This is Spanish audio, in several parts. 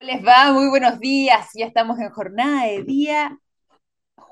Les va, muy buenos días. Ya estamos en jornada de día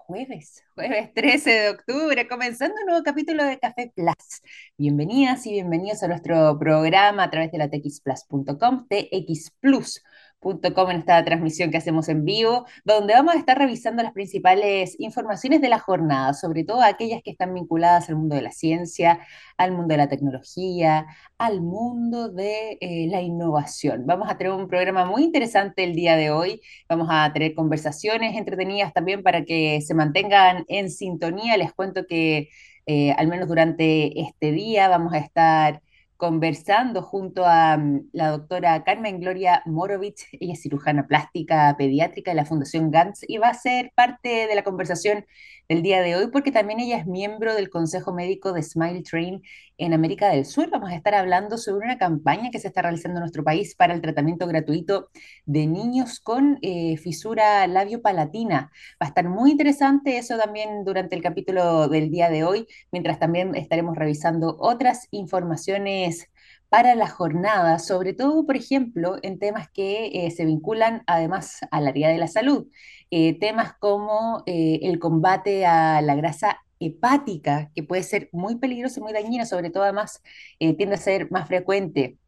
jueves, jueves 13 de octubre, comenzando un nuevo capítulo de Café Plus. Bienvenidas y bienvenidos a nuestro programa a través de la txplus.com, TX Plus en esta transmisión que hacemos en vivo, donde vamos a estar revisando las principales informaciones de la jornada, sobre todo aquellas que están vinculadas al mundo de la ciencia, al mundo de la tecnología, al mundo de eh, la innovación. Vamos a tener un programa muy interesante el día de hoy, vamos a tener conversaciones entretenidas también para que se mantengan en sintonía. Les cuento que eh, al menos durante este día vamos a estar conversando junto a mm, la doctora Carmen Gloria Morovich, ella es cirujana plástica pediátrica de la Fundación GANTS y va a ser parte de la conversación del día de hoy porque también ella es miembro del Consejo Médico de Smile Train en América del Sur. Vamos a estar hablando sobre una campaña que se está realizando en nuestro país para el tratamiento gratuito de niños con eh, fisura labiopalatina. Va a estar muy interesante eso también durante el capítulo del día de hoy, mientras también estaremos revisando otras informaciones para la jornada, sobre todo, por ejemplo, en temas que eh, se vinculan además al área de la salud. Eh, temas como el combate a la grasa hepática, que puede ser muy peligrosa y muy dañina, sobre todo además eh, tiende a ser más frecuente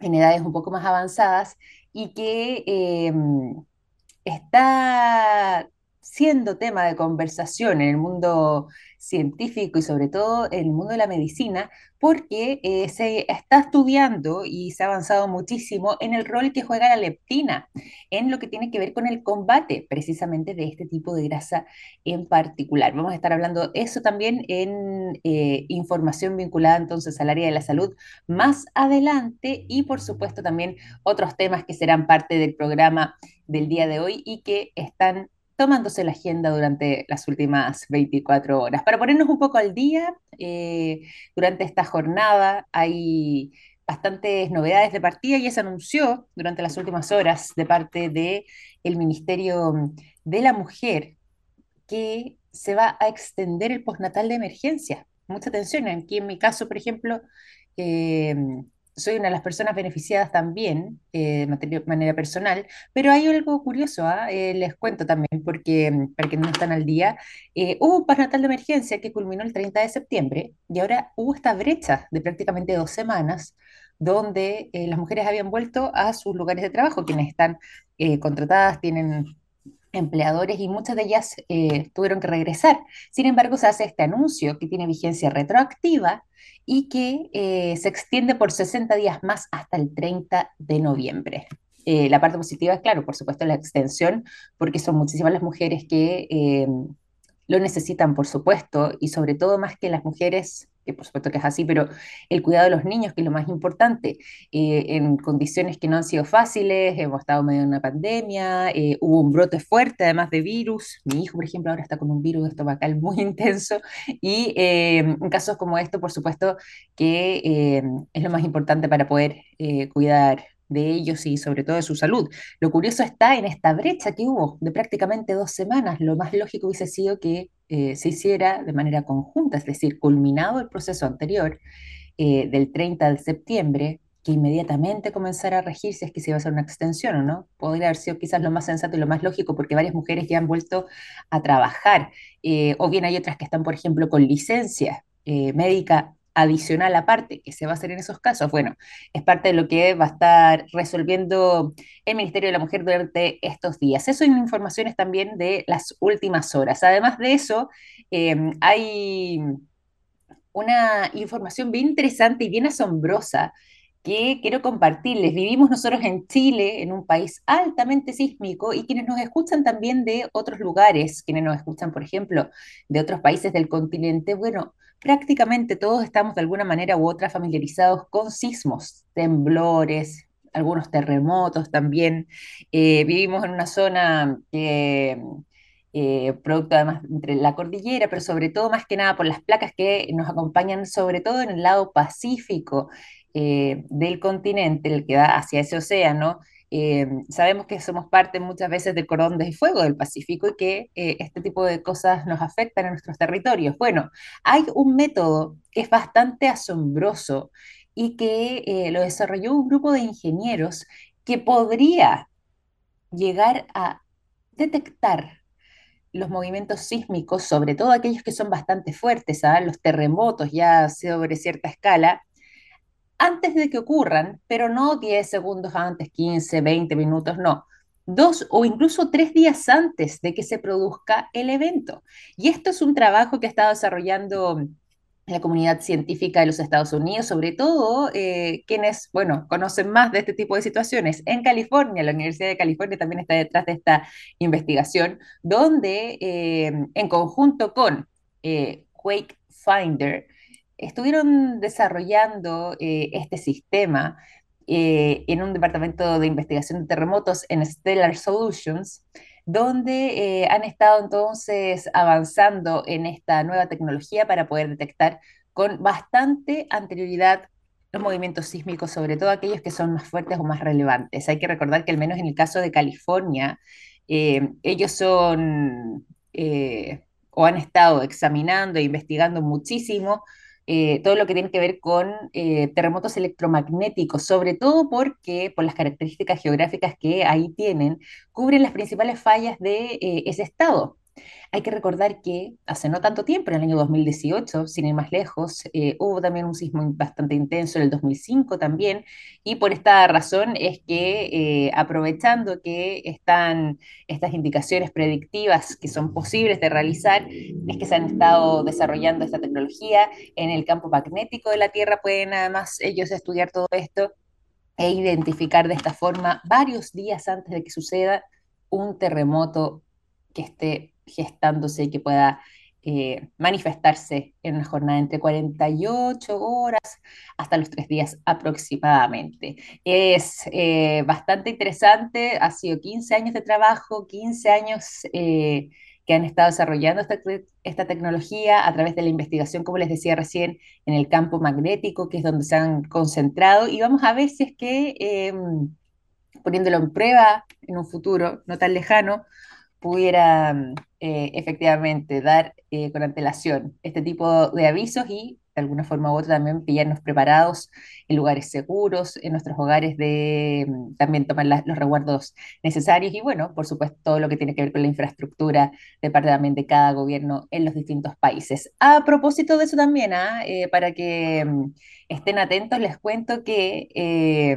en edades un poco más avanzadas y que em, está siendo tema de conversación en el mundo científico y sobre todo en el mundo de la medicina, porque eh, se está estudiando y se ha avanzado muchísimo en el rol que juega la leptina en lo que tiene que ver con el combate precisamente de este tipo de grasa en particular. Vamos a estar hablando eso también en eh, información vinculada entonces al área de la salud más adelante y por supuesto también otros temas que serán parte del programa del día de hoy y que están tomándose la agenda durante las últimas 24 horas. Para ponernos un poco al día, eh, durante esta jornada hay bastantes novedades de partida y se anunció durante las últimas horas de parte del el Ministerio de la Mujer que se va a extender el postnatal de emergencia. Mucha atención, aquí en mi caso, por ejemplo, eh, soy una de las personas beneficiadas también eh, de manera personal, pero hay algo curioso, ¿ah? eh, les cuento también, porque mm, para que no están al día, eh, hubo un natal de emergencia que culminó el 30 de septiembre y ahora hubo esta brecha de prácticamente dos semanas donde las mujeres habían vuelto a sus lugares de trabajo, quienes están contratadas, tienen empleadores y muchas de ellas tuvieron que regresar. Sin embargo, se hace este anuncio que tiene vigencia retroactiva y que eh, se extiende por 60 días más hasta el 30 de noviembre. Eh, la parte positiva es, claro, por supuesto, la extensión, porque son muchísimas las mujeres que eh, lo necesitan, por supuesto, y sobre todo más que las mujeres que por supuesto que es así, pero el cuidado de los niños, que es lo más importante, eh, en condiciones que no han sido fáciles, hemos estado medio en una pandemia, eh, hubo un brote fuerte además de virus, mi hijo, por ejemplo, ahora está con un virus estomacal muy intenso, y eh, en casos como esto, por supuesto, que es lo más importante para poder cuidar de ellos y sobre todo de su salud. Lo curioso está en esta brecha que hubo de prácticamente dos semanas. Lo más lógico hubiese sido que eh, se hiciera de manera conjunta, es decir, culminado el proceso anterior eh, del 30 de septiembre, que inmediatamente comenzara a regir si es que se iba a hacer una extensión o no. Podría haber sido quizás lo más sensato y lo más lógico, porque varias mujeres ya han vuelto a trabajar, eh, o bien hay otras que están, por ejemplo, con licencia médica adicional aparte que se va a hacer en esos casos, bueno, es parte de lo que va a estar resolviendo el Ministerio de la Mujer durante estos días. Eso son informaciones también de las últimas horas. Además de eso, em, hay una información bien interesante y bien asombrosa que quiero compartirles. Vivimos nosotros en Chile, en un país altamente sísmico, y quienes nos escuchan también de otros lugares, quienes nos escuchan, por ejemplo, de otros países del continente, bueno, prácticamente todos estamos de alguna manera u otra familiarizados con sismos, temblores, algunos terremotos también. Eh, vivimos en una zona que... Eh, producto además entre la cordillera, pero sobre todo más que nada por las placas que nos acompañan, sobre todo en el lado pacífico, eh, del continente, el que da hacia ese océano, eh, sabemos que somos parte muchas veces del cordón de fuego del Pacífico y que eh, este tipo de cosas nos afectan en nuestros territorios. Bueno, hay un método que es bastante asombroso y que lo desarrolló un grupo de ingenieros que podría llegar a detectar los movimientos sísmicos, sobre todo aquellos que son bastante fuertes, ¿ah? los terremotos ya sobre cierta escala, antes de que ocurran, pero no 10 segundos antes, 15, 20 minutos, no. Dos o incluso tres días antes de que se produzca el evento. Y esto es un trabajo que ha estado desarrollando la comunidad científica de los Estados Unidos, sobre todo eh, quienes, bueno, conocen más de este tipo de situaciones. En California, la Universidad de California también está detrás de esta investigación, donde eh, en conjunto con eh, Quake Finder, estuvieron desarrollando eh, este sistema eh, en un departamento de investigación de terremotos en Stellar Solutions, donde eh, han estado entonces avanzando en esta nueva tecnología para poder detectar con bastante anterioridad los movimientos sísmicos, sobre todo aquellos que son más fuertes o más relevantes. Hay que recordar que al menos en el caso de California, ellos son o han estado examinando e investigando muchísimo eh, todo lo que tiene que ver con eh, terremotos electromagnéticos, sobre todo porque por las características geográficas que ahí tienen, cubren las principales fallas de eh, ese estado. Hay que recordar que hace no tanto tiempo, en el año 2018, sin ir más lejos, eh, hubo también un sismo bastante intenso en el 2005 también, y por esta razón es que eh, aprovechando que están estas indicaciones predictivas que son posibles de realizar, es que se han estado desarrollando esta tecnología en el campo magnético de la Tierra, pueden además ellos estudiar todo esto e identificar de esta forma varios días antes de que suceda un terremoto que esté gestándose y que pueda eh, manifestarse en una jornada entre 48 horas hasta los tres días aproximadamente. Es eh, bastante interesante, ha sido 15 años de trabajo, 15 años eh, que han estado desarrollando esta, esta, tecnología a través de la investigación, como les decía recién, en el campo magnético, que es donde se han concentrado, y vamos a ver si es que em, poniéndolo en prueba en un futuro no tan lejano, pudiera eh, efectivamente dar eh, con antelación este tipo de avisos y de alguna forma u otra también pillarnos preparados en lugares seguros, en nuestros hogares de mm, también tomar los reguardos necesarios y bueno, por supuesto, todo lo que tiene que ver con la infraestructura de parte también de cada gobierno en los distintos países. A propósito de eso también, ¿ah? eh, para que mm, estén atentos, les cuento que eh,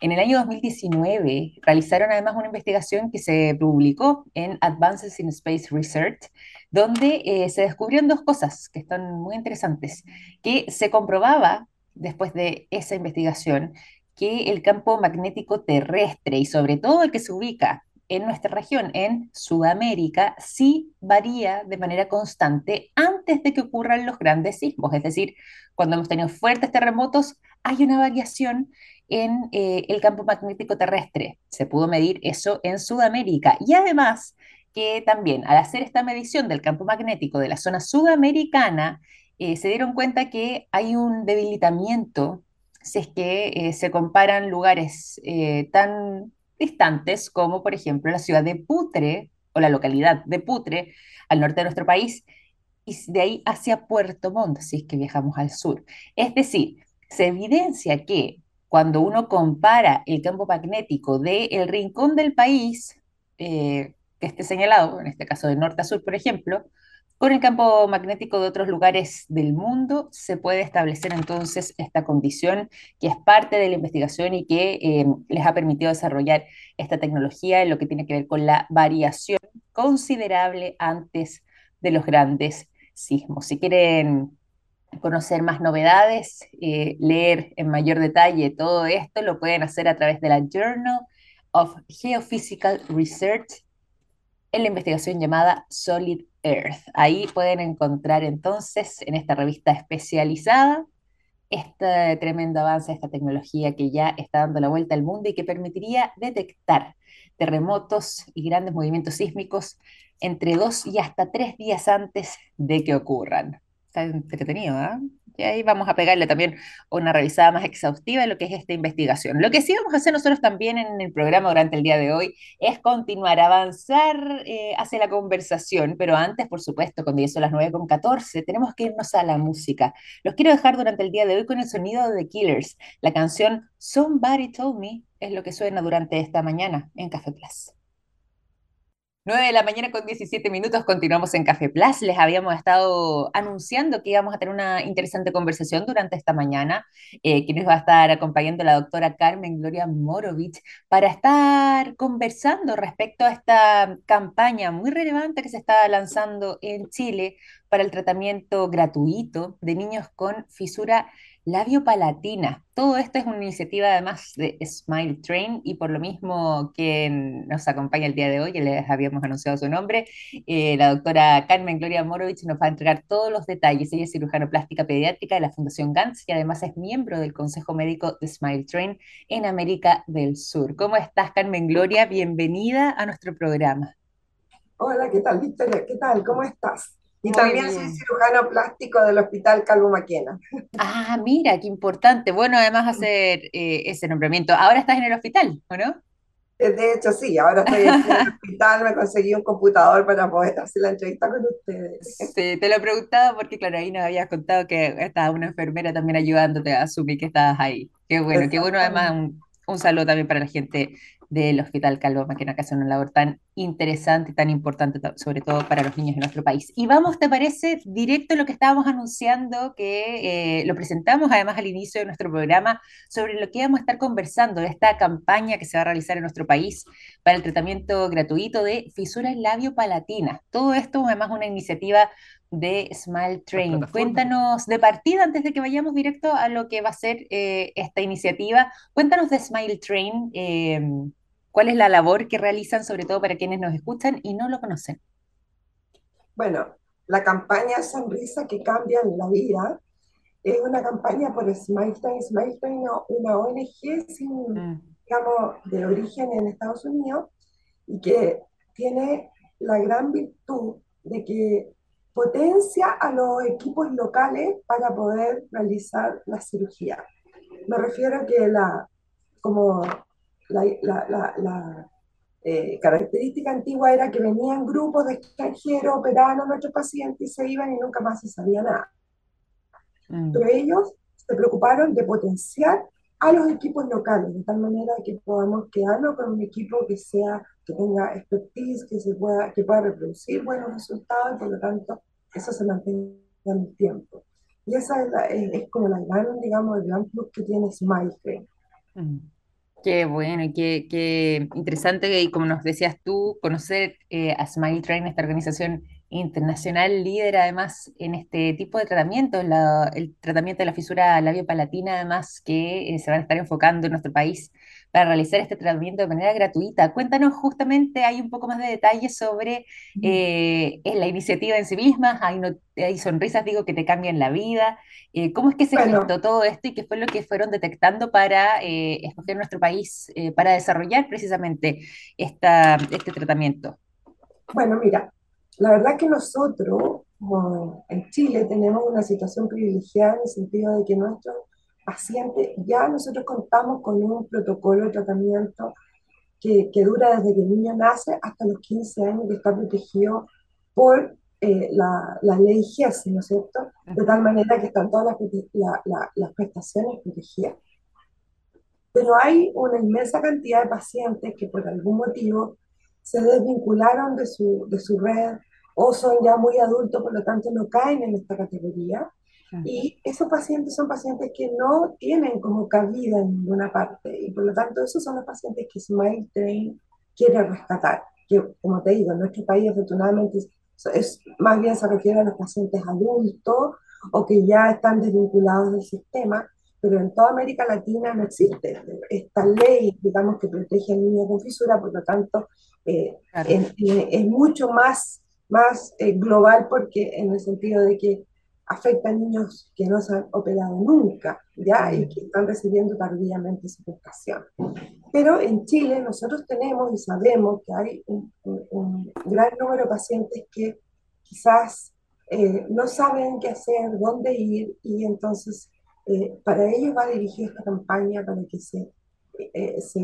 en el año 2019 realizaron además una investigación que se publicó en Advances in Space Research, donde eh, se descubrieron dos cosas que están muy interesantes, que se comprobaba después de esa investigación que el campo magnético terrestre y sobre todo el que se ubica en nuestra región, en Sudamérica, sí varía de manera constante antes de que ocurran los grandes sismos. Es decir, cuando hemos tenido fuertes terremotos, hay una variación en eh, el campo magnético terrestre. Se pudo medir eso en Sudamérica. Y además que también al hacer esta medición del campo magnético de la zona sudamericana, eh, se dieron cuenta que hay un debilitamiento si es que eh, se comparan lugares tan distantes como por ejemplo la ciudad de Putre o la localidad de Putre al norte de nuestro país y de ahí hacia Puerto Montt, si es que viajamos al sur. Es decir, se evidencia que cuando uno compara el campo magnético del rincón del país eh, que esté señalado, en este caso de norte a sur, por ejemplo, con el campo magnético de otros lugares del mundo se puede establecer entonces esta condición que es parte de la investigación y que eh, les ha permitido desarrollar esta tecnología en lo que tiene que ver con la variación considerable antes de los grandes sismos. Si quieren conocer más novedades, eh, leer en mayor detalle todo esto, lo pueden hacer a través de la Journal of Geophysical Research en la investigación llamada Solid Earth. Ahí pueden encontrar entonces en esta revista especializada este tremendo avance esta tecnología que ya está dando la vuelta al mundo y que permitiría detectar terremotos y grandes movimientos sísmicos entre dos y hasta tres días antes de que ocurran. Está entretenido, ¿ah? Y ahí vamos a pegarle también una revisada más exhaustiva de lo que es esta investigación. Lo que sí vamos a hacer nosotros también en el programa durante el día de hoy es continuar, avanzar eh, hacia la conversación, pero antes, por supuesto, cuando ya son las 9.14, tenemos que irnos a la música. Los quiero dejar durante el día de hoy con el sonido de Killers. La canción Somebody Told Me es lo que suena durante esta mañana en Café Plus. 9 de la mañana con 17 minutos, continuamos en Café Plus. Les habíamos estado anunciando que íbamos a tener una interesante conversación durante esta mañana, eh, que nos va a estar acompañando la doctora Carmen Gloria Morovich para estar conversando respecto a esta campaña muy relevante que se está lanzando en Chile para el tratamiento gratuito de niños con fisura Labiopalatina. Todo esto es una iniciativa además de Smile Train y por lo mismo quien nos acompaña el día de hoy, ya les habíamos anunciado su nombre, eh, la doctora Carmen Gloria Morovich nos va a entregar todos los detalles. Ella es cirujano plástica pediátrica de la Fundación GANS y además es miembro del Consejo Médico de Smile Train en América del Sur. ¿Cómo estás, Carmen Gloria? Bienvenida a nuestro programa. Hola, ¿qué tal, Victoria? ¿Qué tal? ¿Cómo estás? Y Muy también soy cirujano plástico del Hospital Calvo Maquena. Ah, mira, qué importante. Bueno, además hacer eh, ese nombramiento. Ahora estás en el hospital, ¿o no? Eh, De hecho, sí, ahora estoy en el hospital, me conseguí un computador para poder hacer la entrevista con ustedes. Sí, te lo preguntaba porque, claro, ahí nos habías contado que estaba una enfermera también ayudándote, asumí que estabas ahí. Qué bueno, qué bueno, además, un saludo también para la gente del Hospital Calvo Maquena, que hace una labor tan interesante y tan importante, ta- sobre todo para los niños de nuestro país. Y vamos, ¿te parece? Directo a lo que estábamos anunciando, que eh, lo presentamos además al inicio de nuestro programa, sobre lo que vamos a estar conversando, de esta campaña que se va a realizar en nuestro país para el tratamiento gratuito de fisuras labiopalatinas. Todo esto, además, una iniciativa de Smile Train. Cuéntanos de partida, antes de que vayamos directo a lo que va a ser eh, esta iniciativa, cuéntanos de Smile Train, eh, cuál es la labor que realizan, sobre todo para quienes nos escuchan y no lo conocen. Bueno, la campaña Sonrisa que cambia la vida es una campaña por Smile Train. Smile Train es una ONG sin, Mm, digamos, de origen en Estados Unidos y que tiene la gran virtud de que potencia a los equipos locales para poder realizar la cirugía. Me refiero a que la, como la, la, la, la, eh, característica antigua era que venían grupos de extranjeros, operaban a nuestros pacientes y se iban y nunca más se sabía nada. mm, Pero ellos se preocuparon de potenciar a los equipos locales, de tal manera que podamos quedarnos con un equipo que sea, que tenga expertise, que se pueda, que pueda reproducir buenos resultados y por lo tanto eso se mantenga en el tiempo. Y esa es, la- es, es como la gran, digamos, el gran plus que tiene Smile, mm. Qué bueno, qué, qué interesante, y como nos decías tú, conocer eh, a Smile Train, esta organización internacional líder además en este tipo de tratamientos, el tratamiento de la fisura labiopalatina, además que eh, se van a estar enfocando en nuestro país para realizar este tratamiento de manera gratuita. Cuéntanos justamente, hay un poco más de detalles sobre eh, la iniciativa en sí misma, hay, no- hay sonrisas, digo, que te cambian la vida. Eh, ¿cómo es que se Bueno, gestó todo esto y qué fue lo que fueron detectando para eh, escoger nuestro país eh, para desarrollar precisamente esta, este tratamiento? bueno, mira, la verdad que nosotros, como en Chile, tenemos una situación privilegiada en el sentido de que nuestros pacientes, ya nosotros contamos con un protocolo de tratamiento que, que dura desde que el niño nace hasta los 15 años, que está protegido por eh, la, la ley GES, ¿no es cierto? De tal manera que están todas las, la- la- las prestaciones protegidas. Pero hay una inmensa cantidad de pacientes que por algún motivo se desvincularon de su, de su red o son ya muy adultos, por lo tanto no caen en esta categoría. Y esos pacientes son pacientes que no tienen como cabida en ninguna parte. Y por lo tanto esos son los pacientes que Smile Train quiere rescatar. Que como te digo, en nuestro país afortunadamente es, es- más bien se refiere a los pacientes adultos o que ya están desvinculados del sistema pero en toda América Latina no existe esta ley, digamos, que protege al niño con fisura, por lo tanto, eh, claro. en- es mucho más, más eh, global porque en el sentido de que afecta a niños que no se han operado nunca, ¿ya? Y que están recibiendo tardíamente su prestación. Pero en Chile nosotros tenemos y sabemos que hay un, un- un gran número de pacientes que quizás eh, no saben qué hacer, dónde ir, y entonces eh, para ellos va dirigida esta campaña para que se, eh, se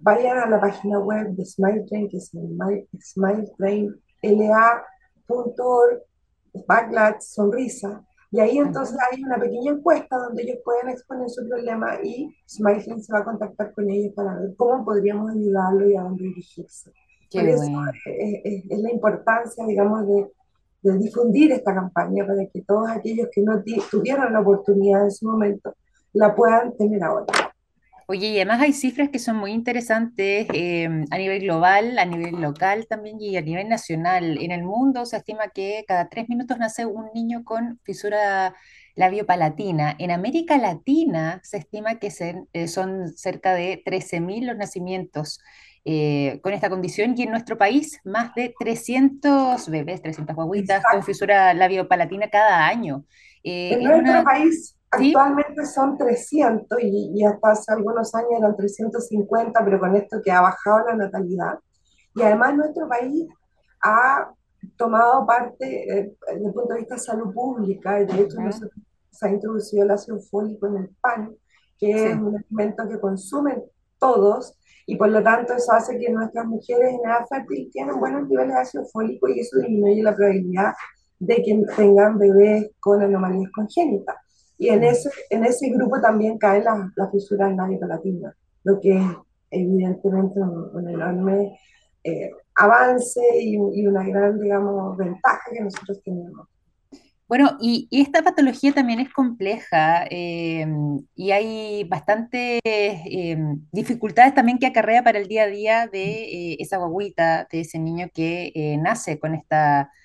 vayan a la página web de Smile Train, que es smiletrainla.org, backlash, sonrisa, y ahí entonces hay una pequeña encuesta donde ellos pueden exponer su problema y Smiley se va a contactar con ellos para ver cómo podríamos ayudarlo y a dónde dirigirse. Por eso eh, eh, es la importancia, digamos, de, de difundir esta campaña para que todos aquellos que no tuvieron la oportunidad en su momento la puedan tener ahora. Oye, y además hay cifras que son muy interesantes eh, a nivel global, a nivel local también y a nivel nacional. En el mundo se estima que cada tres minutos nace un niño con fisura labiopalatina. En América Latina se estima que se- eh, son cerca de 13.000 los nacimientos eh, con esta condición y en nuestro país más de 300 bebés, 300 guaguitas con fisura labiopalatina cada año. Eh, En es nuestro una... país actualmente son 300 y, y hasta hace algunos años eran 350, pero con esto que ha bajado la natalidad. Y además nuestro país ha tomado parte eh, desde el punto de vista de salud pública, y de hecho nosotros, se ha introducido el ácido fólico en el pan, que es un alimento que consumen todos, y por lo tanto eso hace que nuestras mujeres en edad fértil tienen buenos niveles de ácido fólico y eso disminuye la probabilidad de que tengan bebés con anomalías congénitas. Y en ese, en ese grupo también caen las, las fisuras labiopalatinas, lo que es evidentemente un, un enorme eh, avance y, y, una gran, digamos, ventaja que nosotros tenemos. Bueno, y, y esta patología también es compleja eh, y hay bastantes eh, dificultades también que acarrea para el día a día de esa guagüita, de ese niño que nace con esta patología.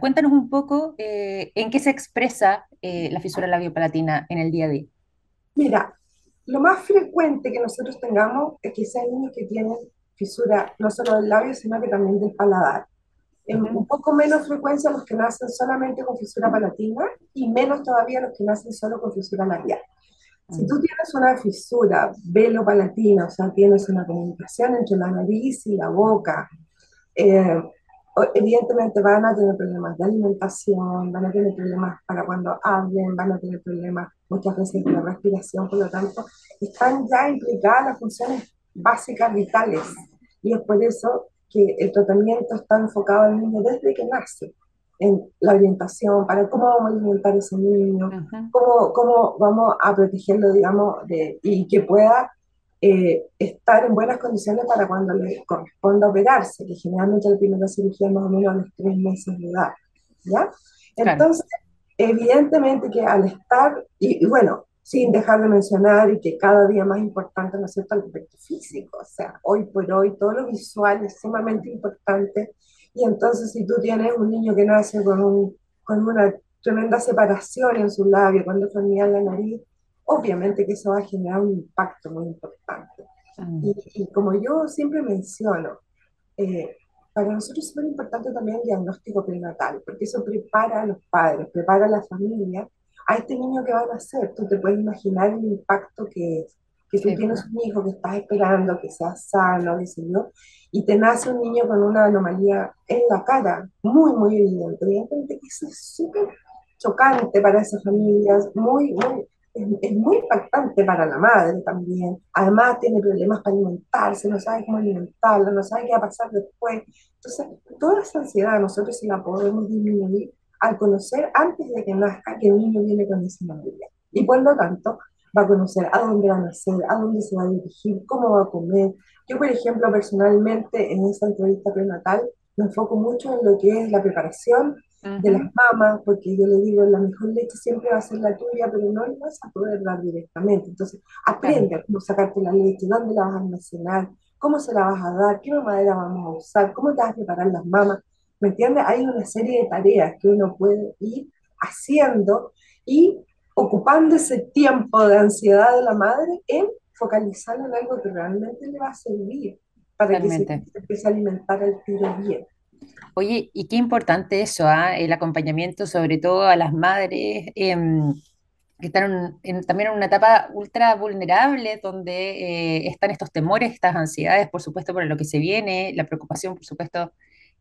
Cuéntanos un poco eh, en qué se expresa eh, la fisura labiopalatina en el día a día. Mira, lo más frecuente que nosotros tengamos es que sean niños que tienen fisura no solo del labio, sino que también del paladar. En un Ujú, poco menos frecuencia los que nacen solamente con fisura palatina y menos todavía los que nacen solo con fisura labial. Si mm, tú tienes una fisura velopalatina, o sea, tienes una comunicación entre la nariz y la boca, eh, evidentemente van a tener problemas de alimentación, van a tener problemas para cuando hablen, van a tener problemas muchas veces de respiración, por lo tanto, están ya implicadas las funciones básicas vitales. Y es por eso que el tratamiento está enfocado al niño desde que nace, en la orientación, para cómo vamos a alimentar a ese niño, cómo, cómo vamos a protegerlo, digamos, de, y que pueda eh, estar en buenas condiciones para cuando le corresponda operarse, que generalmente la primera cirugía más o menos a los tres meses de edad, ¿ya? Claro, Entonces, evidentemente que al estar, y, y bueno, sin dejar de mencionar y que cada día más importante, ¿no es cierto?, el aspecto físico, o sea, hoy por hoy todo lo visual es sumamente importante, y entonces si tú tienes un niño que nace con, un, con una tremenda separación en su labio, cuando enfermedad en la nariz, obviamente que eso va a generar un impacto muy importante. Y, y como yo siempre menciono, eh, para nosotros es súper importante también el diagnóstico prenatal, porque eso prepara a los padres, prepara a la familia a este niño que va a nacer. Tú te puedes imaginar el impacto que es, que tú sí, tienes un hijo que estás esperando, que sea sano, qué sé yo, y te nace un niño con una anomalía en la cara, muy, muy evidente. Evidentemente que eso es súper chocante para esas familias, muy, muy, es, muy impactante para la madre también. Además tiene problemas para alimentarse, no sabe cómo alimentarla, no sabe qué va a pasar después. Entonces, toda esa ansiedad nosotros se la podemos disminuir al conocer antes de que nazca que el niño viene con esa anomalía. Y por lo tanto, va a conocer a dónde va a nacer, a dónde se va a dirigir, cómo va a comer. Yo, por ejemplo, personalmente en esa entrevista prenatal me enfoco mucho en lo que es la preparación de las mamas, porque yo le digo, la mejor leche siempre va a ser la tuya, pero no la vas a poder dar directamente. Entonces, claro, aprende a cómo sacarte la leche, dónde la vas a almacenar, cómo se la vas a dar, qué mamadera vamos a usar, cómo te vas a preparar las mamas. ¿Me entiendes? Hay una serie de tareas que uno puede ir haciendo y ocupando ese tiempo de ansiedad de la madre en focalizarlo en algo que realmente le va a servir para que se, se empiece a alimentar el tiro bien. Oye, y qué importante eso, ¿ah? El acompañamiento, sobre todo a las madres em, que están en- también en una etapa ultra vulnerable, donde eh, están estos temores, estas ansiedades, por supuesto, por lo que se viene, la preocupación, por supuesto,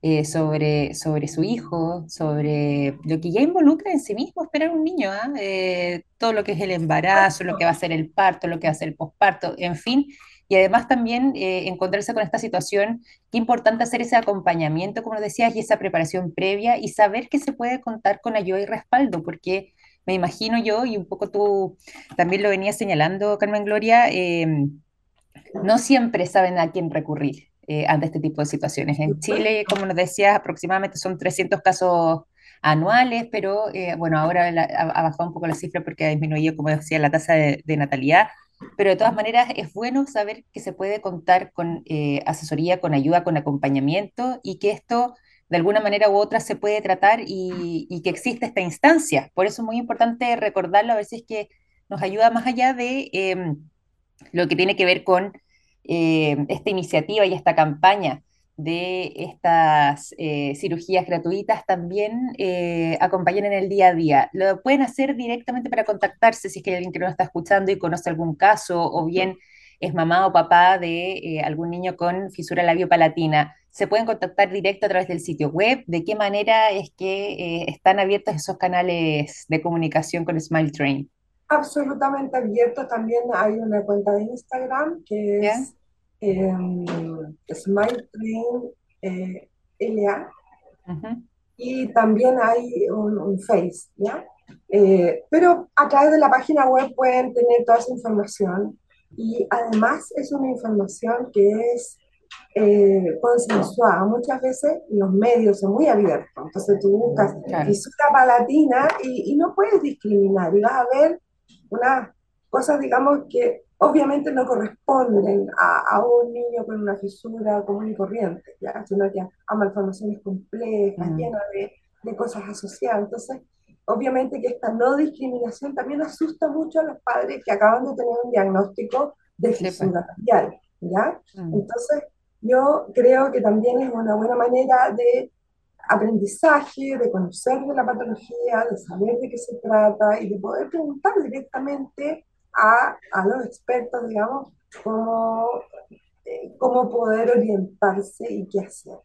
eh, sobre, sobre su hijo, sobre lo que ya involucra en sí mismo esperar un niño, ¿ah? Eh, todo lo que es el embarazo, lo que va a ser el parto, lo que va a ser el posparto, en fin. Y además también eh, encontrarse con esta situación Qué importante hacer ese acompañamiento, como decías, y esa preparación previa y saber que se puede contar con ayuda y respaldo, porque me imagino yo, y un poco tú también lo venías señalando, Carmen Gloria, eh, no siempre saben a quién recurrir. eh, ante este tipo de situaciones. En Chile, como nos decías, aproximadamente son 300 casos anuales, pero eh, bueno, ahora la- ha, ha bajado un poco la cifra porque ha disminuido, como decía, la tasa de, de natalidad. Pero de todas maneras es bueno saber que se puede contar con eh, asesoría, con ayuda, con acompañamiento y que esto de alguna manera u otra se puede tratar y, que existe esta instancia. Por eso es muy importante recordarlo, a ver si es que nos ayuda más allá de em, lo que tiene que ver con eh, esta iniciativa y esta campaña de estas eh, cirugías gratuitas también eh, acompañan en el día a día. Lo pueden hacer directamente para contactarse si es que hay alguien que nos está escuchando y conoce algún caso o bien es mamá o papá de eh, algún niño con fisura labiopalatina. Se pueden contactar directo a través del sitio web. ¿De qué manera es que están abiertos esos canales de comunicación con Smile Train? Absolutamente abierto. También hay una cuenta de Instagram que es eh, Smile Train eh, LA Ujú. y también hay un, un Face, ¿ya? Eh, pero a través de la página web pueden tener toda esa información y además es una información que es eh, consensuada. Muchas veces los medios son muy abiertos, entonces tú buscas Claro. fisura palatina y, y no puedes discriminar y vas a ver unas cosas, digamos, que obviamente no corresponden a, a un niño con una fisura común y corriente, ¿ya? sino que a malformaciones complejas, Mm. llenas de, de cosas asociadas. Entonces, obviamente que esta no discriminación también asusta mucho a los padres que acaban de tener un diagnóstico de pues. fisura labial, ¿ya? Mm. Entonces, yo creo que también es una buena manera de aprendizaje, de conocer de la patología, de saber de qué se trata y de poder preguntar directamente a, a los expertos, digamos, cómo, eh, poder orientarse y qué hacer.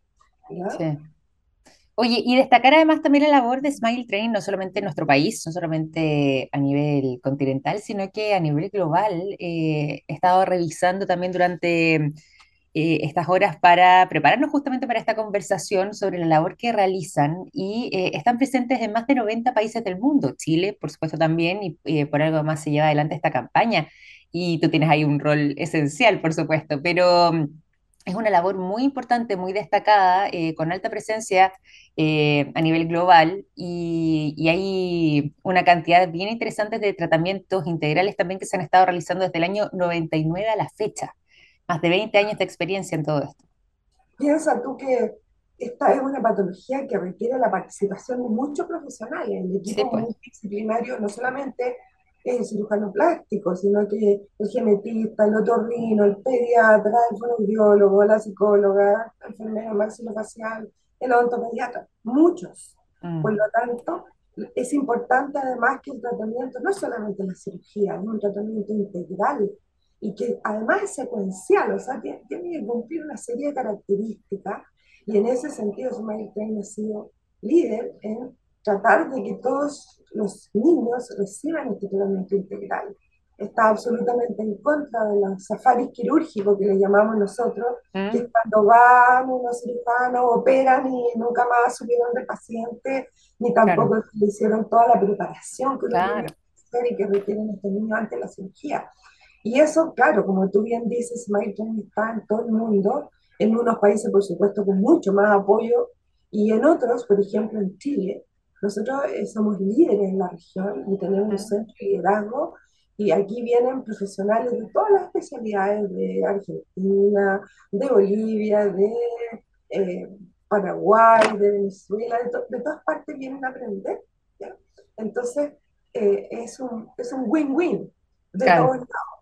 Oye, y destacar además también la labor de Smile Train, no solamente en nuestro país, no solamente a nivel continental, sino que a nivel global. Eh, he estado revisando también durante eh, estas horas para prepararnos justamente para esta conversación sobre la labor que realizan y eh, están presentes en más de 90 países del mundo, Chile, por supuesto también, y eh, por algo más se lleva adelante esta campaña. Y tú tienes ahí un rol esencial, por supuesto, pero... mm, Es una labor muy importante, muy destacada, eh, con alta presencia a nivel global y, y hay una cantidad bien interesante de tratamientos integrales también que se han estado realizando desde el año 99 a la fecha. Más de 20 años de experiencia en todo esto. Piensa tú que esta es una patología que requiere la participación de muchos profesionales, el Sí, equipo pues, multidisciplinario no solamente el cirujano plástico, sino que el genetista, el otorrino, el pediatra, el fonoaudiólogo, la psicóloga, el enfermero maxilofacial, el odontopediatra, muchos. Por mm, lo tanto, es importante además que el tratamiento no es solamente la cirugía, es un tratamiento integral y que además es secuencial, o sea, tiene, que cumplir una serie de características y en ese sentido Smile Train ha sido líder en tratar de que todos los niños reciban este tratamiento integral. Está absolutamente en contra de los safaris quirúrgicos que le llamamos nosotros, que es cuando van unos cirujanos, operan y nunca más subieron del paciente, ni claro, tampoco le hicieron toda la preparación que claro. que hacer y que requieren estos niños antes de la cirugía. Y eso, claro, como tú bien dices, Smile está en todo el mundo, en unos países, por supuesto, con mucho más apoyo, y en otros, por ejemplo, en Chile, nosotros eh, somos líderes en la región y tenemos un centro de liderazgo, y aquí vienen profesionales de todas las especialidades, de Argentina, de Bolivia, de eh, Paraguay, de Venezuela, de, to- de todas partes vienen a aprender. ¿ya? Entonces, eh, es un es un win-win de claro. todos lados.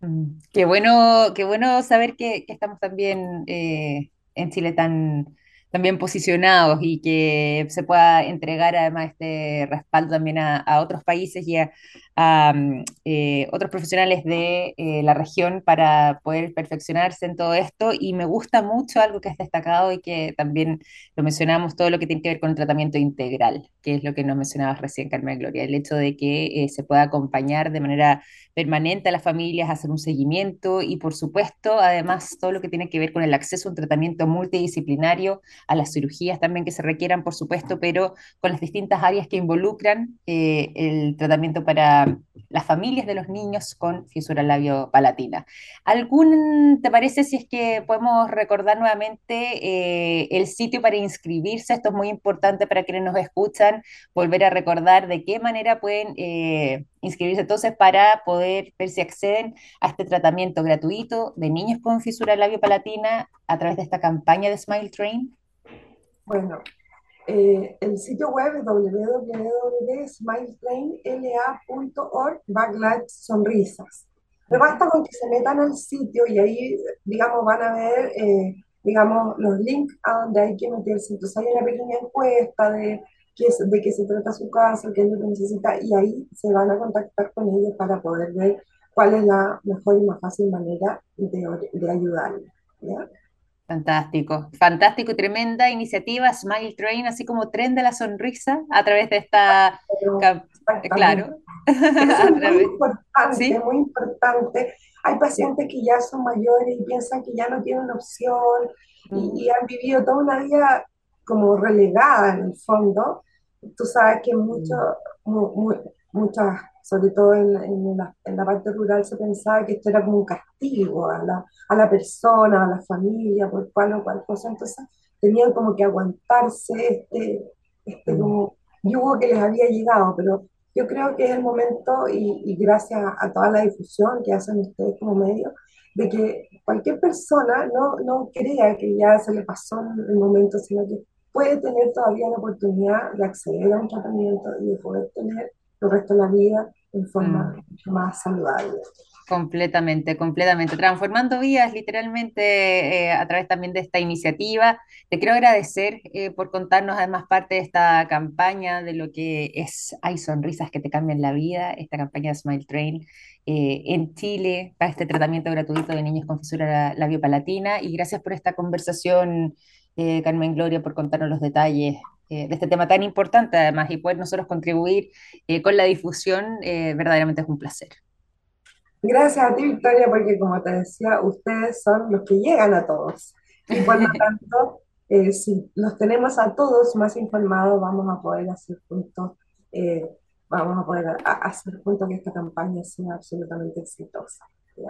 Mm, Qué bueno, qué bueno saber que, estamos también eh, en Chile tan, bien posicionados y que se pueda entregar además este respaldo también a otros países y a, a, eh, otros profesionales de eh, la región para poder perfeccionarse en todo esto. Y me gusta mucho algo que has destacado y que también lo mencionamos, todo lo que tiene que ver con el tratamiento integral, que es lo que nos mencionabas recién, Carmen Gloria, el hecho de que eh, se pueda acompañar de manera permanente a las familias, hacer un seguimiento y, por supuesto, además, todo lo que tiene que ver con el acceso a un tratamiento multidisciplinario, a las cirugías también que se requieran, por supuesto, pero con las distintas áreas que involucran el tratamiento para las familias de los niños con fisura labio-palatina. ¿Algún, te parece si es que podemos recordar nuevamente eh, el sitio para inscribirse? Esto es muy importante para quienes nos escuchan, volver a recordar de qué manera pueden eh, inscribirse entonces para poder ver si acceden a este tratamiento gratuito de niños con fisura labio-palatina a través de esta campaña de Smile Train. Bueno, eh, el sitio web es www.smiletrainla.org backslash sonrisas. Me basta con que se metan al sitio y ahí, digamos, van a ver, eh, digamos, los links a donde hay que meterse. Entonces hay una pequeña encuesta de qué, de qué se trata su caso, qué es lo que necesita, y ahí se van a contactar con ellos para poder ver cuál es la mejor y más fácil manera de, de ayudarle. ¿ya? Fantástico, fantástico y tremenda iniciativa Smile Train, así como Tren de la Sonrisa a través de esta... claro. es muy importante, muy importante. Hay pacientes que ya son mayores y piensan que ya no tienen opción y, y han vivido toda una vida como relegada en el fondo. Tú sabes que mucho, muy, muchas sobre todo en, en, la, en, la, parte rural, se pensaba que esto era como un castigo a la, a la persona, a la familia, por cual o cual cosa. Entonces tenían como que aguantarse este, este mm. como yugo que les había llegado, pero yo creo que es el momento, y, y gracias a, toda la difusión que hacen ustedes como medio, de que cualquier persona no, no crea que ya se le pasó el momento, sino que puede tener todavía la oportunidad de acceder a un tratamiento y de poder tener el resto de la vida en forma mm. más saludable. Completamente, completamente. Transformando vidas literalmente eh, a través también de esta iniciativa. Te quiero agradecer eh, por contarnos además parte de esta campaña de lo que es Hay sonrisas que te cambian la vida, esta campaña de Smile Train eh, en Chile para este tratamiento gratuito de niños con fisura labiopalatina. Y gracias por esta conversación, Carmen Gloria, por contarnos los detalles de este tema tan importante además y poder nosotros contribuir con la difusión, verdaderamente es un placer. Gracias a ti, Victoria, porque como te decía, ustedes son los que llegan a todos. Y por lo tanto, eh, si los tenemos a todos más informados, vamos a poder hacer juntos, eh, vamos a poder hacer juntos que esta campaña sea absolutamente exitosa.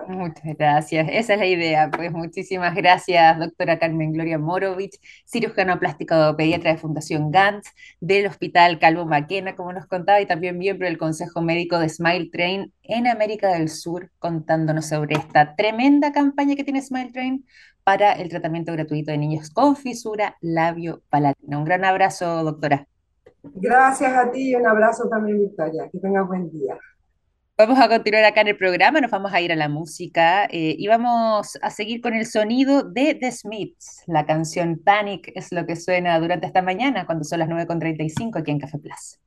Muchas gracias. Esa es la idea. Pues muchísimas gracias, doctora Carmen Gloria Morovich, cirujano plástico pediatra de Fundación Gantz, del Hospital Calvo Maquena, como nos contaba, y también miembro del Consejo Médico de Smile Train en América del Sur, contándonos sobre esta tremenda campaña que tiene Smile Train para el tratamiento gratuito de niños con fisura labio-palatina. Un gran abrazo, doctora. Gracias a ti y un abrazo también, Victoria. Que tengas buen día. Vamos a continuar acá en el programa, nos vamos a ir a la música eh, y vamos a seguir con el sonido de The Smiths. La canción Panic es lo que suena durante esta mañana, cuando son las 9.35 aquí en Café Plus.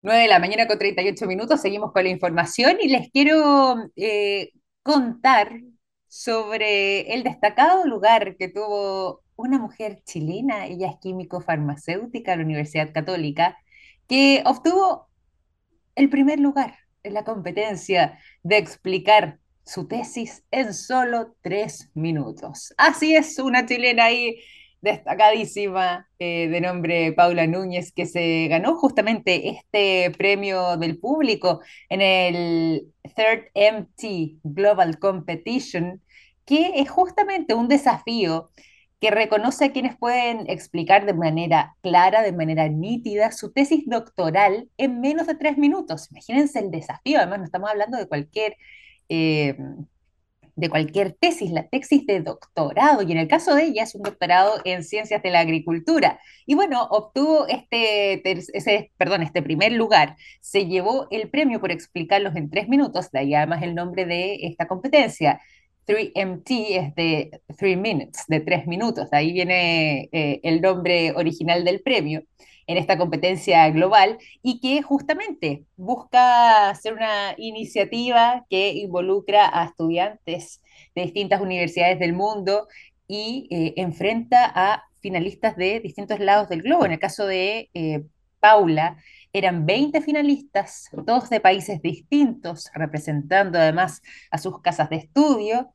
9 de la mañana con 38 minutos, seguimos con la información y les quiero eh, contar sobre el destacado lugar que tuvo una mujer chilena, ella es químico farmacéutica de la Universidad Católica, que obtuvo el primer lugar en la competencia de explicar su tesis en solo tres minutos. Así es, una chilena ahí destacadísima eh, de nombre Paula Núñez, que se ganó justamente este premio del público en el Third MT Global Competition, que es justamente un desafío que reconoce a quienes pueden explicar de manera clara, de manera nítida, su tesis doctoral en menos de tres minutos. Imagínense el desafío, además no estamos hablando de cualquier, eh, de cualquier tesis, la tesis de doctorado, y en el caso de ella es un doctorado en ciencias de la agricultura. Y bueno, obtuvo este, perdón, este primer lugar, se llevó el premio por explicarlos en tres minutos, de ahí además el nombre de esta competencia. 3MT es de 3 minutes, de 3 minutos. De ahí viene eh, el nombre original del premio en esta competencia global y que justamente busca ser una iniciativa que involucra a estudiantes de distintas universidades del mundo y eh, enfrenta a finalistas de distintos lados del globo. En el caso de eh, Paula, eran 20 finalistas, todos de países distintos, representando además a sus casas de estudio,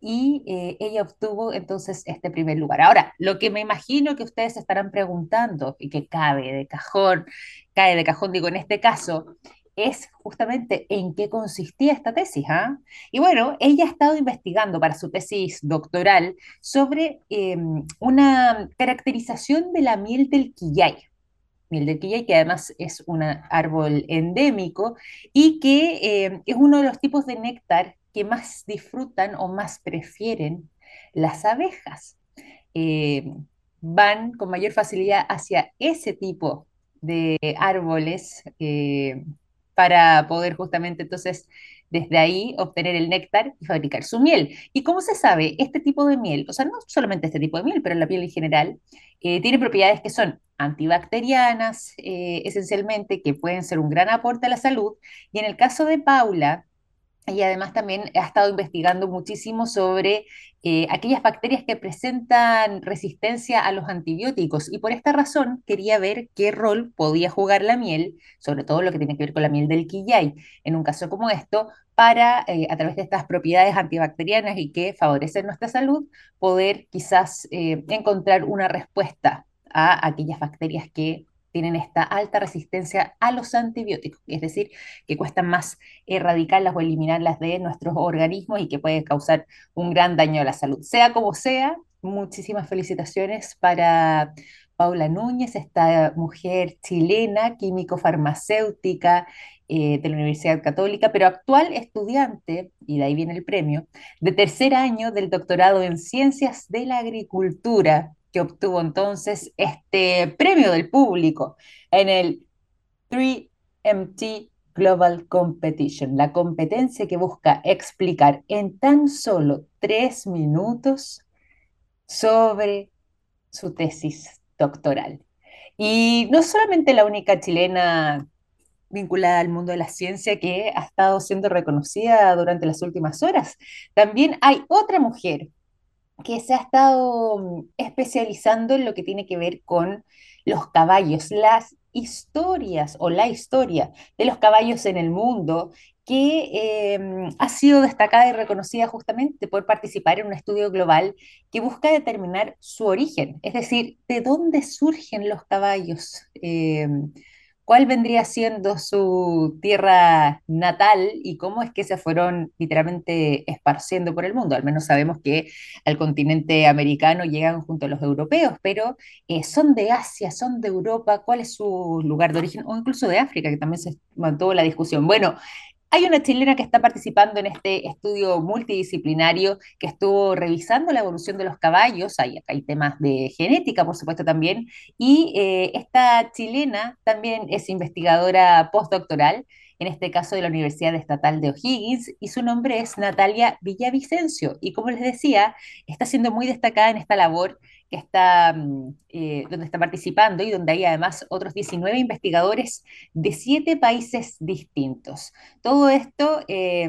y eh, ella obtuvo entonces este primer lugar. Ahora, lo que me imagino que ustedes estarán preguntando y que cabe de cajón, cae de cajón, digo, en este caso, es justamente en qué consistía esta tesis. ¿ah? Y bueno, ella ha estado investigando para su tesis doctoral sobre eh, una caracterización de la miel del quillay. Miel del quillay, que además es un árbol endémico y que eh, es uno de los tipos de néctar que más disfrutan o más prefieren las abejas. Eh, van con mayor facilidad hacia ese tipo de árboles eh, para poder justamente entonces desde ahí obtener el néctar y fabricar su miel. ¿Y cómo se sabe? Este tipo de miel, o sea, no solamente este tipo de miel, pero la miel en general, eh, tiene propiedades que son antibacterianas, eh, esencialmente, que pueden ser un gran aporte a la salud. Y en el caso de Paula, y además también ha estado investigando muchísimo sobre eh, aquellas bacterias que presentan resistencia a los antibióticos. Y por esta razón quería ver qué rol podía jugar la miel, sobre todo lo que tiene que ver con la miel del quillay, en un caso como esto, para, eh, a través de estas propiedades antibacterianas y que favorecen nuestra salud, poder quizás eh, encontrar una respuesta a aquellas bacterias que tienen esta alta resistencia a los antibióticos, es decir, que cuestan más erradicarlas o eliminarlas de nuestros organismos y que pueden causar un gran daño a la salud. Sea como sea, muchísimas felicitaciones para Paula Núñez, esta mujer chilena, químico-farmacéutica eh, de la Universidad Católica, pero actual estudiante, y de ahí viene el premio, de tercer año del doctorado en Ciencias de la Agricultura que obtuvo entonces este premio del público en el 3MT Global Competition, la competencia que busca explicar en tan solo tres minutos sobre su tesis doctoral. Y no solamente la única chilena vinculada al mundo de la ciencia que ha estado siendo reconocida durante las últimas horas, también hay otra mujer que se ha estado mm, especializando en lo que tiene que ver con los caballos, las historias o la historia de los caballos en el mundo, que em, ha sido destacada y reconocida justamente por participar en un estudio global que busca determinar su origen, es decir, de dónde surgen los caballos. Em, cuál vendría siendo su tierra natal y cómo es que se fueron literalmente esparciendo por el mundo. Al menos sabemos que al continente americano llegan junto a los europeos, pero eh, son de Asia, son de Europa, cuál es su lugar de origen, o incluso de África, que también se mantuvo la discusión. Bueno, hay una chilena que está participando en este estudio multidisciplinario que estuvo revisando la evolución de los caballos, hay, hay temas de genética, por supuesto, también, y eh, esta chilena también es investigadora postdoctoral, en este caso de la Universidad Estatal de O'Higgins, y su nombre es Natalia Villavicencio, y como les decía, está siendo muy destacada en esta labor que está, mm, eh, donde está participando y donde hay además otros 19 investigadores de siete países distintos. Todo esto eh,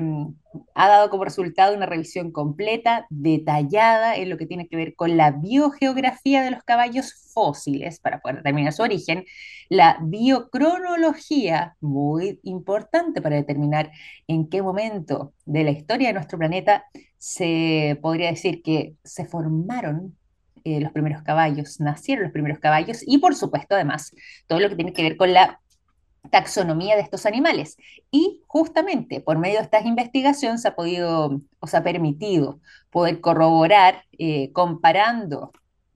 ha dado como resultado una revisión completa, detallada en lo que tiene que ver con la biogeografía de los caballos fósiles, para poder determinar su origen, la biocronología, muy importante para determinar en qué momento de la historia de nuestro planeta se podría decir que se formaron eh, los primeros caballos, nacieron los primeros caballos y por supuesto además todo lo que tiene que ver con la taxonomía de estos animales. Y justamente por medio de estas investigaciones se ha podido, o se ha permitido poder corroborar, eh, comparando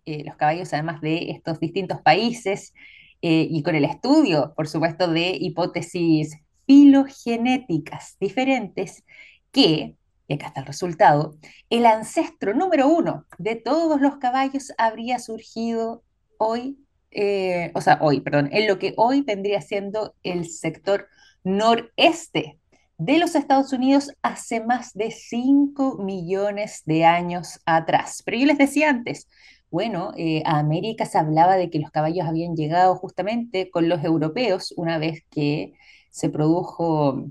eh, los caballos además de estos distintos países y con el estudio, por supuesto, de hipótesis filogenéticas diferentes que y acá está el resultado, el ancestro número uno de todos los caballos habría surgido hoy, eh, o sea, hoy, perdón, en lo que hoy vendría siendo el sector noreste de los Estados Unidos hace más de 5 millones de años atrás. Pero yo les decía antes, bueno, eh, a América se hablaba de que los caballos habían llegado justamente con los europeos una vez que se produjo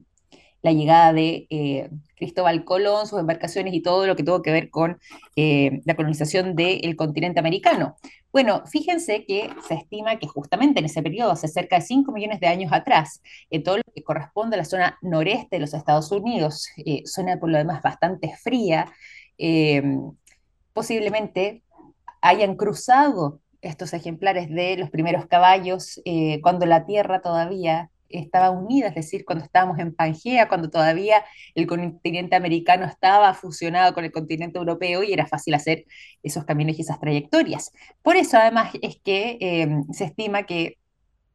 la llegada de eh, Cristóbal Colón, sus embarcaciones y todo lo que tuvo que ver con eh, la colonización del continente americano. Bueno, fíjense que se estima que justamente en ese periodo, hace cerca de 5 millones de años atrás, en todo lo que corresponde a la zona noreste de los Estados Unidos, eh, zona por lo demás bastante fría, eh, posiblemente hayan cruzado estos ejemplares de los primeros caballos eh, cuando la Tierra todavía estaba unida, es decir, cuando estábamos en Pangea, cuando todavía el continente americano estaba fusionado con el continente europeo y era fácil hacer esos caminos y esas trayectorias. Por eso, además, es que eh, se estima que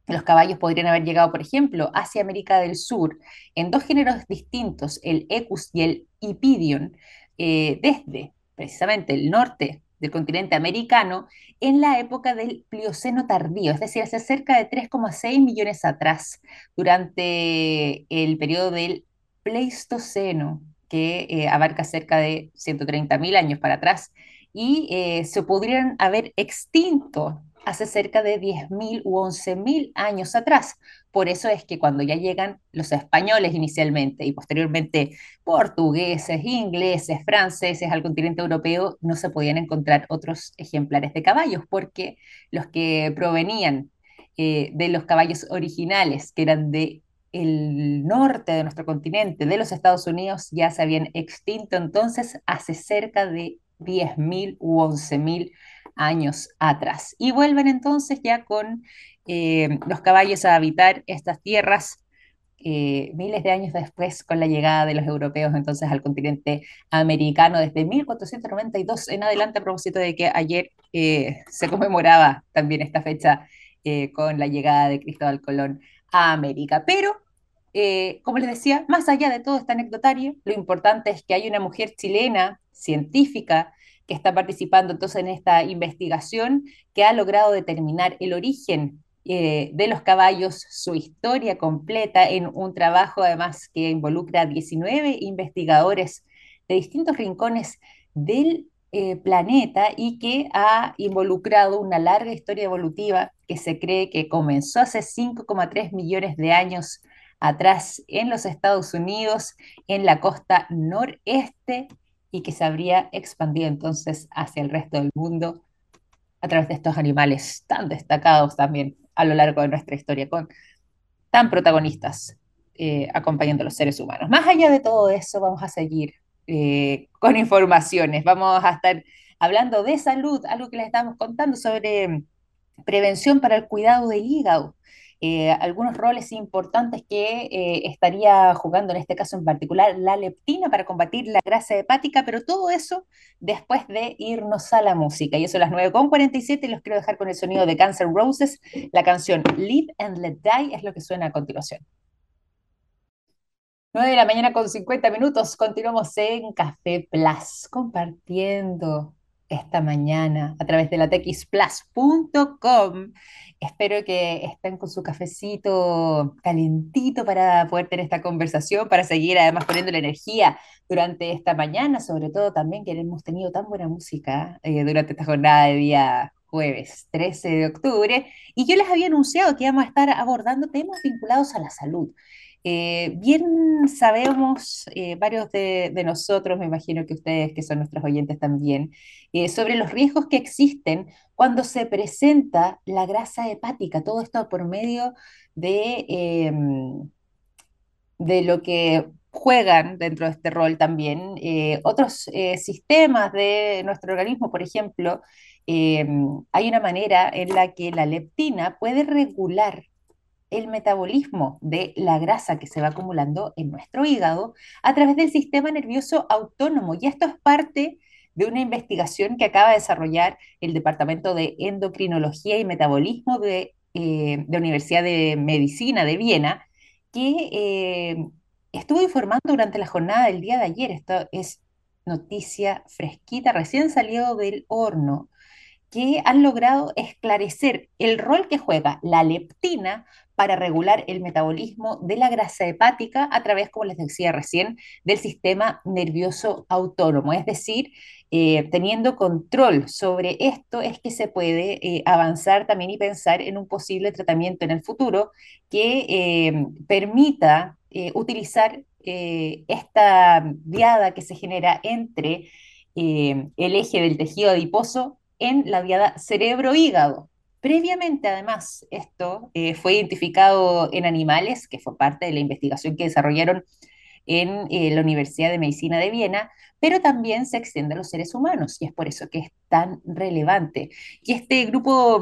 los caballos podrían haber llegado, por ejemplo, hacia América del Sur en dos géneros distintos, el Equus y el Hipidion, eh, desde precisamente el norte del continente americano en la época del Plioceno tardío, es decir, hace cerca de 3,6 millones atrás, durante el periodo del Pleistoceno, que eh, abarca cerca de 130.000 años para atrás, y eh, se podrían haber extinto hace cerca de 10.000 u 11.000 años atrás. Por eso es que cuando ya llegan los españoles inicialmente y posteriormente portugueses, ingleses, franceses al continente europeo, no se podían encontrar otros ejemplares de caballos, porque los que provenían eh, de los caballos originales, que eran de el norte de nuestro continente, de los Estados Unidos, ya se habían extinto entonces hace cerca de 10.000 u 11.000 años atrás. Y vuelven entonces ya con eh, los caballos a habitar estas tierras eh, miles de años después con la llegada de los europeos entonces al continente americano desde 1492 en adelante a propósito de que ayer eh, se conmemoraba también esta fecha con la llegada de Cristóbal Colón a América. Pero, como les decía, más allá de todo este anecdotario, lo importante es que hay una mujer chilena, científica, que está participando entonces en esta investigación que ha logrado determinar el origen eh, de los caballos, su historia completa en un trabajo además que involucra a 19 investigadores de distintos rincones del eh, planeta y que ha involucrado una larga historia evolutiva que se cree que comenzó hace 5,3 millones de años atrás en los Estados Unidos, en la costa noreste y que se habría expandido entonces hacia el resto del mundo a través de estos animales tan destacados también a lo largo de nuestra historia, con tan protagonistas eh, acompañando a los seres humanos. Más allá de todo eso, vamos a seguir eh, con informaciones, vamos a estar hablando de salud, algo que les estamos contando sobre prevención para el cuidado del hígado. Eh, algunos roles importantes que eh, estaría jugando en este caso en particular la leptina para combatir la grasa hepática, pero todo eso después de irnos a la música. Y eso a las 9.47 los quiero dejar con el sonido de Cancer Roses. La canción Live and Let Die es lo que suena a continuación. 9 de la mañana con 50 minutos, continuamos en Café Plus, compartiendo esta mañana a través de la texplus.com Espero que estén con su cafecito calentito para poder tener esta conversación, para seguir además poniendo la energía durante esta mañana, sobre todo también que hemos tenido tan buena música eh, durante esta jornada de día jueves 13 de octubre, y yo les había anunciado que íbamos a estar abordando temas vinculados a la salud. Eh, bien sabemos, eh, varios de, nosotros, me imagino que ustedes que son nuestros oyentes también, eh, sobre los riesgos que existen cuando se presenta la grasa hepática, todo esto por medio de, em, de lo que juegan dentro de este rol también otros sistemas de nuestro organismo, por ejemplo, em, hay una manera en la que la leptina puede regular el metabolismo de la grasa que se va acumulando en nuestro hígado a través del sistema nervioso autónomo. Y esto es parte de una investigación que acaba de desarrollar el Departamento de Endocrinología y Metabolismo de, eh, la Universidad de Medicina de Viena, que eh, estuvo informando durante la jornada del día de ayer. Esto es noticia fresquita, recién salió del horno que han logrado esclarecer el rol que juega la leptina para regular el metabolismo de la grasa hepática a través, como les decía recién, del sistema nervioso autónomo. Es decir, eh, teniendo control sobre esto es que se puede eh, avanzar también y pensar en un posible tratamiento en el futuro que eh, permita utilizar esta viada que se genera entre el eje del tejido adiposo en la viada cerebro-hígado. Previamente, además, esto eh, fue identificado en animales, que fue parte de la investigación que desarrollaron en eh, la Universidad de Medicina de Viena, pero también se extiende a los seres humanos y es por eso que es tan relevante. Y este grupo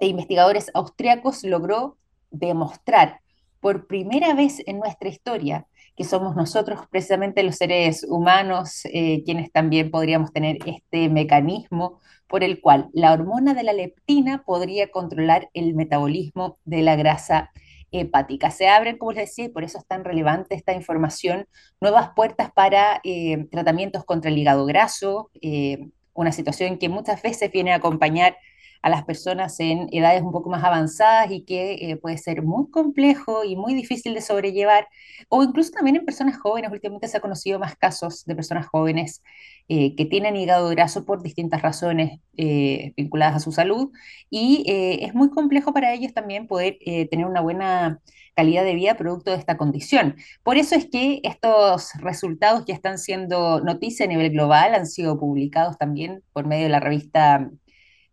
de investigadores austriacos logró demostrar por primera vez en nuestra historia que somos nosotros, precisamente los seres humanos, eh, quienes también podríamos tener este mecanismo por el cual la hormona de la leptina podría controlar el metabolismo de la grasa hepática. Se abren, como les decía, y por eso es tan relevante esta información, nuevas puertas para eh, tratamientos contra el hígado graso, eh, una situación que muchas veces viene a acompañar a las personas en edades un poco más avanzadas y que eh, puede ser muy complejo y muy difícil de sobrellevar, o incluso también en personas jóvenes. Últimamente se ha conocido más casos de personas jóvenes eh, que tienen hígado graso por distintas razones eh, vinculadas a su salud y es muy complejo para ellos también poder tener una buena calidad de vida producto de esta condición. Por eso es que estos resultados ya están siendo noticia a nivel global, han sido publicados también por medio de la revista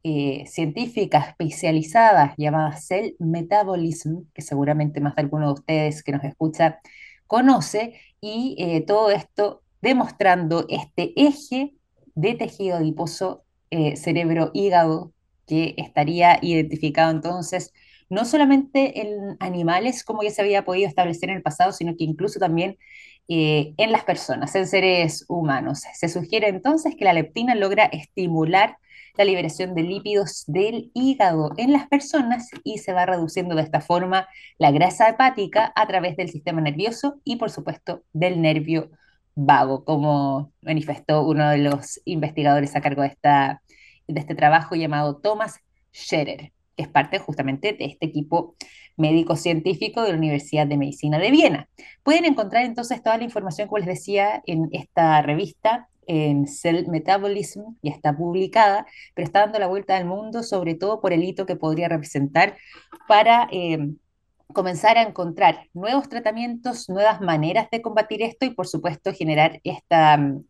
eh, científica especializada llamada Cell Metabolism, que seguramente más de alguno de ustedes que nos escucha conoce, y eh, todo esto demostrando este eje de tejido adiposo eh, cerebro-hígado que estaría identificado entonces no solamente en animales como ya se había podido establecer en el pasado, sino que incluso también en las personas, en seres humanos. Se sugiere entonces que la leptina logra estimular la liberación de lípidos del hígado en las personas y se va reduciendo de esta forma la grasa hepática a través del sistema nervioso y por supuesto del nervio vago, como manifestó uno de los investigadores a cargo de, esta, de este trabajo llamado Thomas Scherer, que es parte justamente de este equipo médico-científico de la Universidad de Medicina de Viena. Pueden encontrar entonces toda la información, como les decía, en esta revista en Cell Metabolism, ya está publicada, pero está dando la vuelta al mundo, sobre todo por el hito que podría representar para eh, comenzar a encontrar nuevos tratamientos, nuevas maneras de combatir esto y, por supuesto, generar esta mm,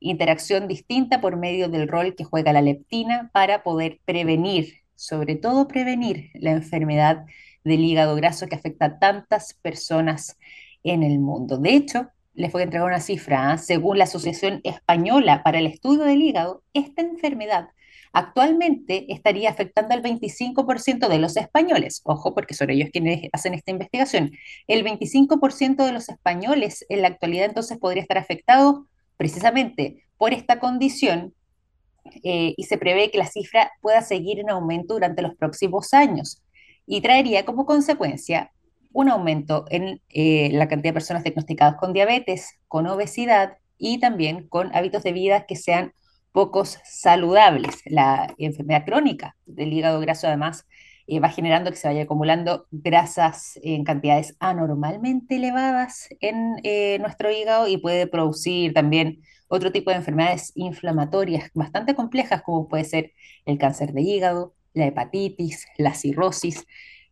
interacción distinta por medio del rol que juega la leptina para poder prevenir, sobre todo prevenir la enfermedad del hígado graso que afecta a tantas personas en el mundo. De hecho, les voy a entregar una cifra. ¿ah? Según la Asociación Española para el Estudio del Hígado, esta enfermedad actualmente estaría afectando al 25% de los españoles. Ojo, porque son ellos quienes hacen esta investigación. El 25% de los españoles en la actualidad entonces podría estar afectado precisamente por esta condición eh, y se prevé que la cifra pueda seguir en aumento durante los próximos años y traería como consecuencia un aumento en eh, la cantidad de personas diagnosticadas con diabetes, con obesidad y también con hábitos de vida que sean pocos saludables. La enfermedad crónica del hígado graso además eh, va generando que se vaya acumulando grasas en cantidades anormalmente elevadas en eh, nuestro hígado y puede producir también otro tipo de enfermedades inflamatorias bastante complejas como puede ser el cáncer de hígado, la hepatitis, la cirrosis.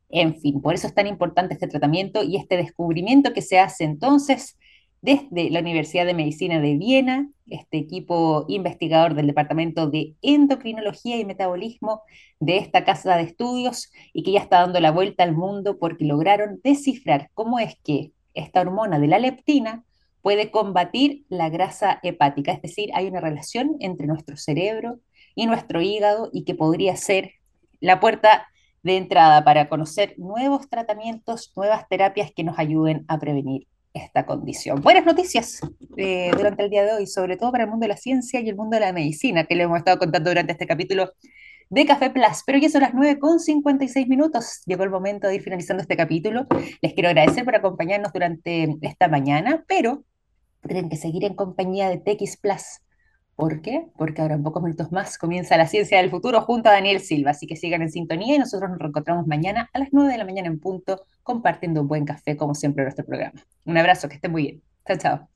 En fin, por eso es tan importante este tratamiento y este descubrimiento que se hace entonces desde la Universidad de Medicina de Viena, este equipo investigador del Departamento de Endocrinología y Metabolismo de esta casa de estudios y que ya está dando la vuelta al mundo porque lograron descifrar cómo es que esta hormona de la leptina puede combatir la grasa hepática, es decir, hay una relación entre nuestro cerebro y nuestro hígado y que podría ser la puerta de entrada para conocer nuevos tratamientos, nuevas terapias que nos ayuden a prevenir esta condición. Buenas noticias eh, durante el día de hoy, sobre todo para el mundo de la ciencia y el mundo de la medicina, que le hemos estado contando durante este capítulo de Café Plus. Pero ya son las 9 con 56 minutos. Llegó el momento de ir finalizando este capítulo. Les quiero agradecer por acompañarnos durante esta mañana, pero tienen que seguir en compañía de TX Plus ¿Por qué? Porque ahora en pocos minutos más comienza la ciencia del futuro junto a Daniel Silva, así que sigan en sintonía y nosotros nos reencontramos mañana a las 9 de la mañana en punto, compartiendo un buen café como siempre en nuestro programa. Un abrazo, que estén muy bien. Chao, chao.